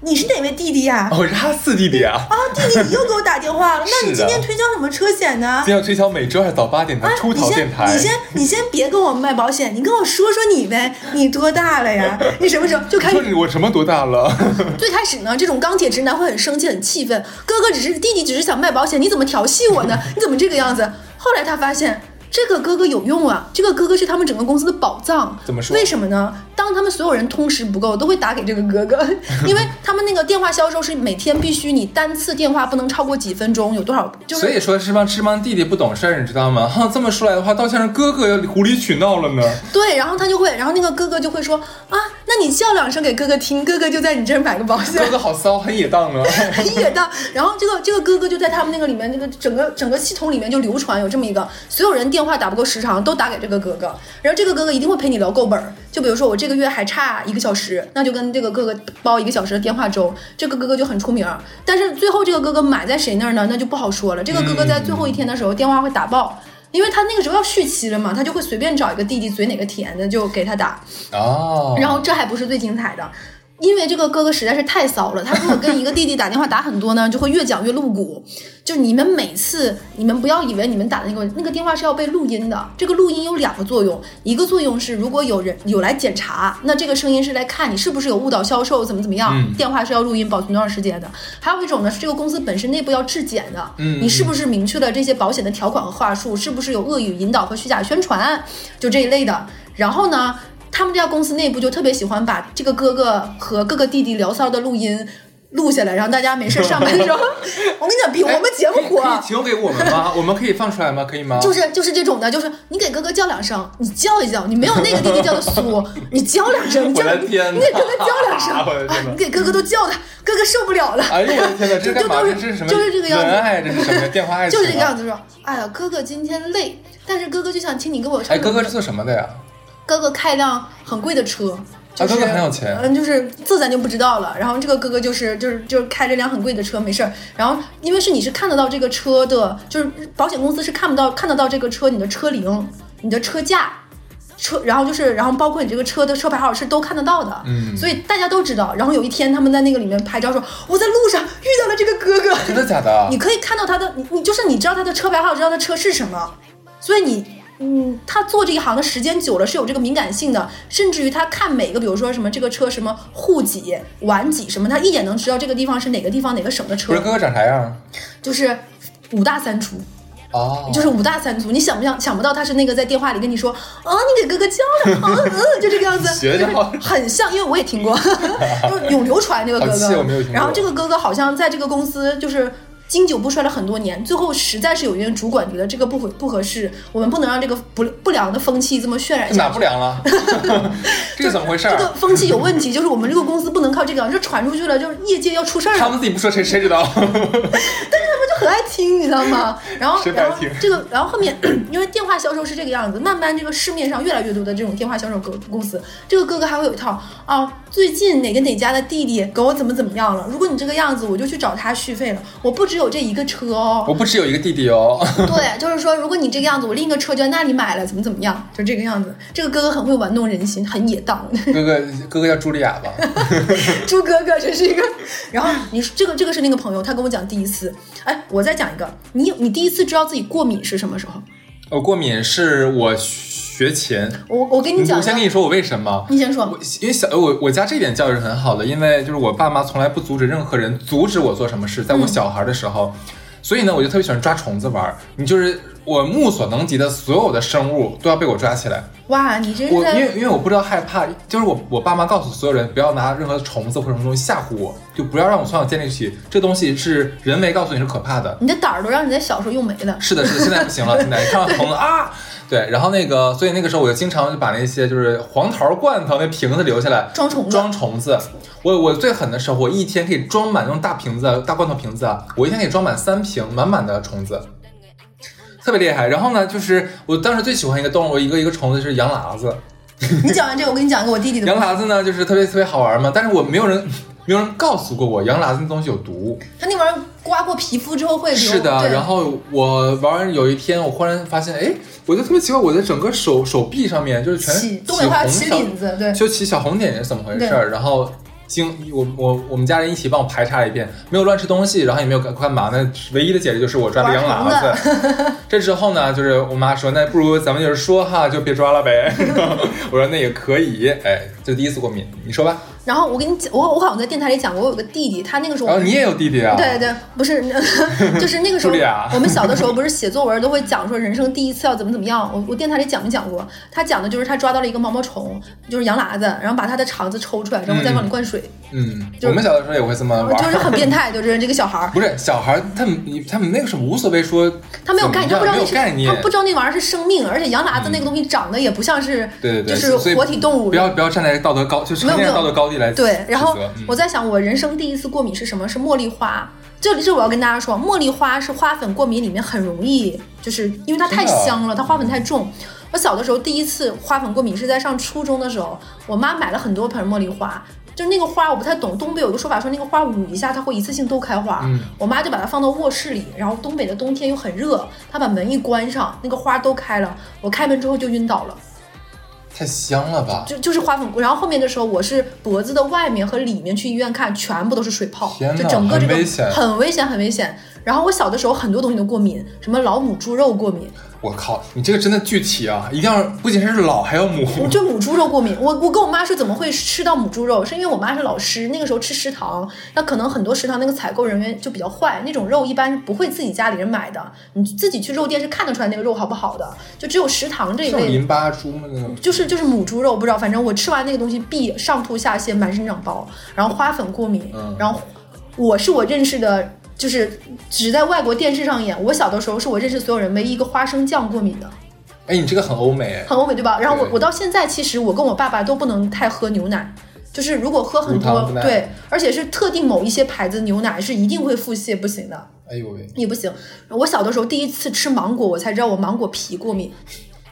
你是哪位弟弟呀、哦，是他四弟弟啊。啊，弟弟你又给我打电话了，那你今天推销什么车险呢？今天要推销每周二早八点的啊，出你先逃电台。你先你先别跟我卖保险，你跟我说说你呗，你多大了呀？你什么时候就开说始？你我什么多大了？最开始呢，这种钢铁直男会很生气、很气愤，哥哥只是弟弟只是想卖保险，你怎么调戏我呢？你怎么这个样子？后来他发现。这个哥哥有用啊！这个哥哥是他们整个公司的宝藏。怎么说为什么呢？当他们所有人通时不够，都会打给这个哥哥，因为他们那个电话销售是每天必须你单次电话不能超过几分钟，有多少就是所以说是帮是帮弟弟不懂事儿，你知道吗？哈，这么说来的话，倒像是哥哥要无理取闹了呢。对，然后他就会，然后那个哥哥就会说啊，那你叫两声给哥哥听，哥哥就在你这儿买个保险。哥哥好骚，很野荡啊。很野荡，然后这个这个哥哥就在他们那个里面，这个整个整个系统里面就流传有这么一个，所有人电话打不够时长都打给这个哥哥，然后这个哥哥一定会陪你聊够本儿。就比如说我这个月还差一个小时，那就跟这个哥哥包一个小时的电话粥，这个哥哥就很出名儿。但是最后这个哥哥买在谁那儿呢？那就不好说了。这个哥哥在最后一天的时候电话会打爆。因为他那个时候要续期了嘛，他就会随便找一个弟弟嘴哪个甜的就给他打，哦，然后这还不是最精彩的，因为这个哥哥实在是太骚了，他如果跟一个弟弟打电话打很多呢，就会越讲越露骨。就你们每次，你们不要以为你们打的那个那个电话是要被录音的，这个录音有两个作用，一个作用是如果有人有来检查，那这个声音是来看你是不是有误导销售，怎么怎么样，嗯电话是要录音保存多长时间的。还有一种呢是这个公司本身内部要质检的，嗯你是不是明确了这些保险的条款和话术，是不是有恶语引导和虚假宣传，就这一类的。然后呢，他们这家公司内部就特别喜欢把这个哥哥和各个弟弟聊骚的录音录下来，然后大家没事上班的时候，我跟你讲，比我们节目火。可以提供给我们吗？我们可以放出来吗？可以吗？就是就是这种的，就是你给哥哥叫两声，你叫一叫，你没有那个弟弟叫的酥，你叫两声，你叫我的天你给哥哥叫两声，啊你给哥哥都叫的，哥哥受不了了。哎呦我的天哪，这是干嘛？就这是什么？就是这个样子文爱，这是什么电话爱情？就是这个样。子说，哎呀，哥哥今天累，但是哥哥就想听你给我唱。哎，哥哥是做什么的呀？哥哥开一辆很贵的车，就是、啊哥哥很有钱嗯，就是这咱就不知道了。然后这个哥哥就是就是就是开着辆很贵的车，没事儿。然后因为是你是看得到这个车的，就是保险公司是看不到看得到这个车你的车龄、你的车价。车，然后就是，然后包括你这个车的车牌号是都看得到的，嗯所以大家都知道。然后有一天他们在那个里面拍照说，我在路上遇到了这个哥哥，真的假的？你可以看到他的，你你就是你知道他的车牌号，知道他车是什么，所以你。嗯，他做这一行的时间久了是有这个敏感性的，甚至于他看每个，比如说什么这个车什么沪籍、晚几什么，他一眼能知道这个地方是哪个地方哪个省的车不是，哥哥长啥样？就是五大三粗，哦，就是五大三粗。你想不想想不到他是那个在电话里跟你说，啊，你给哥哥叫了，啊，嗯，就这个样子，学得好就是很像，因为我也听过，就是永流传这个哥好气我没有哥听。过然后这个哥哥好像在这个公司就是。经久不衰了很多年，最后实在是有一任主管觉得这个不合不合适，我们不能让这个不不良的风气这么渲染这下去。哪不良了？这是怎么回事这个？风气有问题，就是我们这个公司不能靠这个，这传出去了，就是业界要出事儿了。他们自己不说，谁谁知道？但是他们就很爱听，你知道吗？然后，然后这个，然后后面因 为电话销售是这个样子，慢慢这个市面上越来越多的这种电话销售公公司，这个哥哥还会有一套啊，最近哪个哪家的弟弟给我怎么怎么样了？如果你这个样子，我就去找他续费了。我不只有这一个车哦，我不只有一个弟弟哦。对，就是说，如果你这个样子，我另一个车就在那里买了，怎么怎么样，就这个样子。这个哥哥很会玩弄人心，很野荡。哥哥，哥哥叫茱莉亚吧？朱哥哥，这是一个。然后你这个这个是那个朋友，他跟我讲第一次。哎，我再讲一个，你你第一次知道自己过敏是什么时候？我过敏是我学前。我我跟你讲，我先跟你说我为什么。你先说。我因为小我我家这点教育是很好的，因为就是我爸妈从来不阻止任何人阻止我做什么事，在我小孩的时候，所以呢，我就特别喜欢抓虫子玩。你就是我目所能及的所有的生物都要被我抓起来。哇，你这是我因为因为我不知道害怕，就是我我爸妈告诉所有人不要拿任何虫子或者什么东西吓唬我，就不要让我从小建立起这东西是人为告诉你是可怕的。你的胆儿都让你在小时候用没了。是的，是的，现在不行了，现在看到虫子啊，对，然后那个，所以那个时候我就经常就把那些就是黄桃罐头那瓶子留下来装虫子装虫子。我我最狠的时候，我一天可以装满那种大瓶子、大罐头瓶子啊，我一天可以装满三瓶满满的虫子，特别厉害。然后呢，就是我当时最喜欢一个动物，一个一个虫子是羊喇子。你讲完这个，我跟你讲一个我弟弟的故羊。喇子呢，就是特别特别好玩嘛，但是我没有人没有人告诉过我羊喇子那东西有毒。它那玩意儿刮过皮肤之后会流。是的，然后我玩完有一天，我忽然发现，哎，我就特别奇怪，我的整个手手臂上面就是全起起东北话起领子，对。就起小红点是怎么回事儿？然后经我我我们家人一起帮我排查了一遍，没有乱吃东西，然后也没有干干嘛，那唯一的解释就是我抓了羊喇子。这之后呢，就是我妈说，那不如咱们就是说哈，就别抓了呗。我说那也可以，哎，就第一次过敏，你说吧。然后我跟你讲，我我好像在电台里讲过，我有个弟弟，他那个时候哦你也有弟弟啊？对对，不是，就是那个时候 我们小的时候不是写作文都会讲说人生第一次要怎么怎么样。我我电台里讲没讲过？他讲的就是他抓到了一个毛毛虫，就是羊喇子，然后把它的肠子抽出来，然后再往里灌水，嗯，就我们小的时候也会这么玩，就是很变态，就是这个小孩儿。不是小孩儿，他们他们那个时候无所谓说，他没有概念，他不知道没那概念，他不知道那玩意儿是生命，而且羊喇子那个东西长得也不像是，对对对，就是活体动物不。要不要站在道德高，就是成年人道德高地来对，然后我在想，我人生第一次过敏是什么？是茉莉花。这里这我要跟大家说，茉莉花是花粉过敏里面很容易，就是因为它太香了，它花粉太重。我小的时候第一次花粉过敏是在上初中的时候，我妈买了很多盆茉莉花。就那个花我不太懂，东北有个说法说那个花捂一下它会一次性都开花，嗯我妈就把它放到卧室里，然后东北的冬天又很热，她把门一关上，那个花都开了，我开门之后就晕倒了。太香了吧？就就是花粉，然后后面的时候我是脖子的外面和里面去医院看，全部都是水泡，天就整个这个很危险很危险，很危险。然后我小的时候很多东西都过敏，什么老母猪肉过敏，我靠，你这个真的具体啊，一定要不仅是老还要母。我就母猪肉过敏。我我跟我妈说怎么会吃到母猪肉，是因为我妈是老师，那个时候吃食堂，那可能很多食堂那个采购人员就比较坏，那种肉一般不会自己家里人买的，你自己去肉店是看得出来那个肉好不好的，就只有食堂这一类淋巴猪吗？就是就是母猪肉，不知道，反正我吃完那个东西必上吐下泻，满身长包，然后花粉过敏，嗯然后我是我认识的，就是只在外国电视上演。我小的时候是我认识所有人唯一一个花生酱过敏的，哎，你这个很欧美哎。很欧美对吧？然后我我到现在其实我跟我爸爸都不能太喝牛奶。就是如果喝很多对，而且是特定某一些牌子牛奶是一定会腹泻不行的，哎呦喂，也不行。我小的时候第一次吃芒果，我才知道我芒果皮过敏。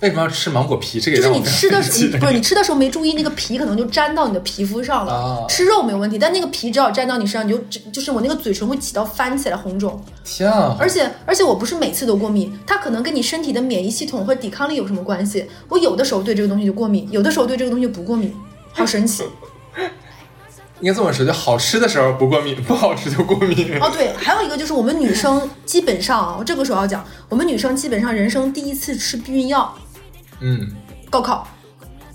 为什么要吃芒果皮？这个就是让你吃的时候不是你吃的时候没注意，那个皮可能就粘到你的皮肤上了。啊吃肉没有问题，但那个皮只要粘到你身上，你就就是我那个嘴唇会起到翻起来红肿，天啊！而且而且我不是每次都过敏，它可能跟你身体的免疫系统和抵抗力有什么关系？我有的时候对这个东西就过敏，有的时候对这个东西不过敏，好神奇。应该这么说，就好吃的时候不过敏，不好吃就过敏。哦，对，还有一个就是我们女生基本上啊，我这个时候要讲，我们女生基本上人生第一次吃避孕药，嗯，高考。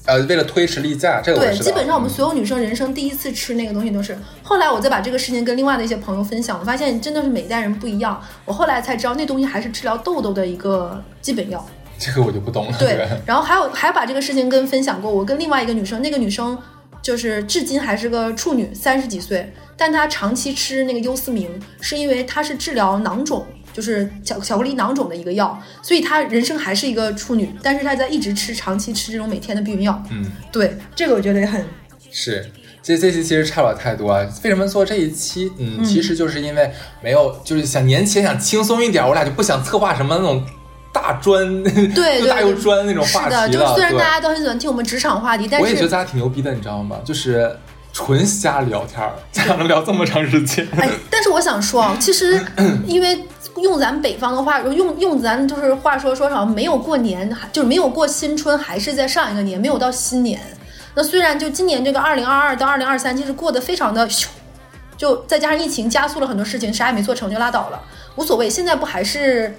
呃，为了推迟例假，这个对，基本上我们所有女生人生第一次吃那个东西都是。后来我再把这个事情跟另外的一些朋友分享，我发现真的是每一代人不一样。我后来才知道，那东西还是治疗痘痘的一个基本药。这个我就不懂了。对，然后还有还把这个事情跟分享过，我跟另外一个女生，那个女生就是至今还是个处女，三十几岁，但她长期吃那个优思明，是因为她是治疗囊肿。就是巧巧克力囊肿的一个药，所以她人生还是一个处女，但是她在一直吃，长期吃这种每天的避孕药。嗯，对，这个我觉得也很是。这这期其实差不了太多啊。为什么做这一期？嗯，其实就是因为没有，就是想年前想轻松一点，我俩就不想策划什么那种大专，对 又大又专那种话题是的，就是虽然大家都很喜欢听我们职场话题，但是我也觉得是咱俩挺牛逼的，你知道吗？就是纯瞎聊天儿，咋能聊这么长时间？哎，但是我想说啊，其实 因为用咱北方的话，用用咱就是话说说啥，没有过年，就是没有过新春，还是在上一个年，没有到新年。那虽然就今年这个二零二二到二零二三，其实过得非常的，就再加上疫情加速了很多事情，啥也没做成就拉倒了，无所谓。现在不还是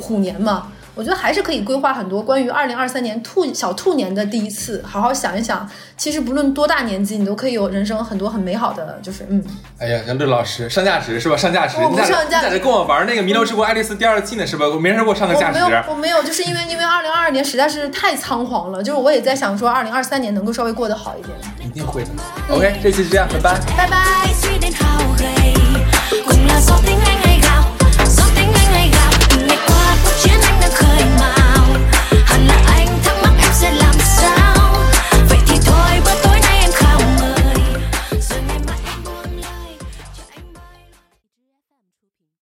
虎年吗？我觉得还是可以规划很多关于二零二三年兔小兔年的第一次，好好想一想。其实不论多大年纪，你都可以有人生很多很美好的，就是嗯。哎呀，杨乐老师上价值是吧？上价值，我不你在上价值你在这跟我玩那个《弥留之国爱丽丝》第二季呢是吧？我没人给我上个价值我没。有，我没有，就是因为因为二零二二年实在是太仓皇了，就是我也在想说二零二三年能够稍微过得好一点。一定会的。OK，这期就这样，拜拜。拜拜。you like the cutting my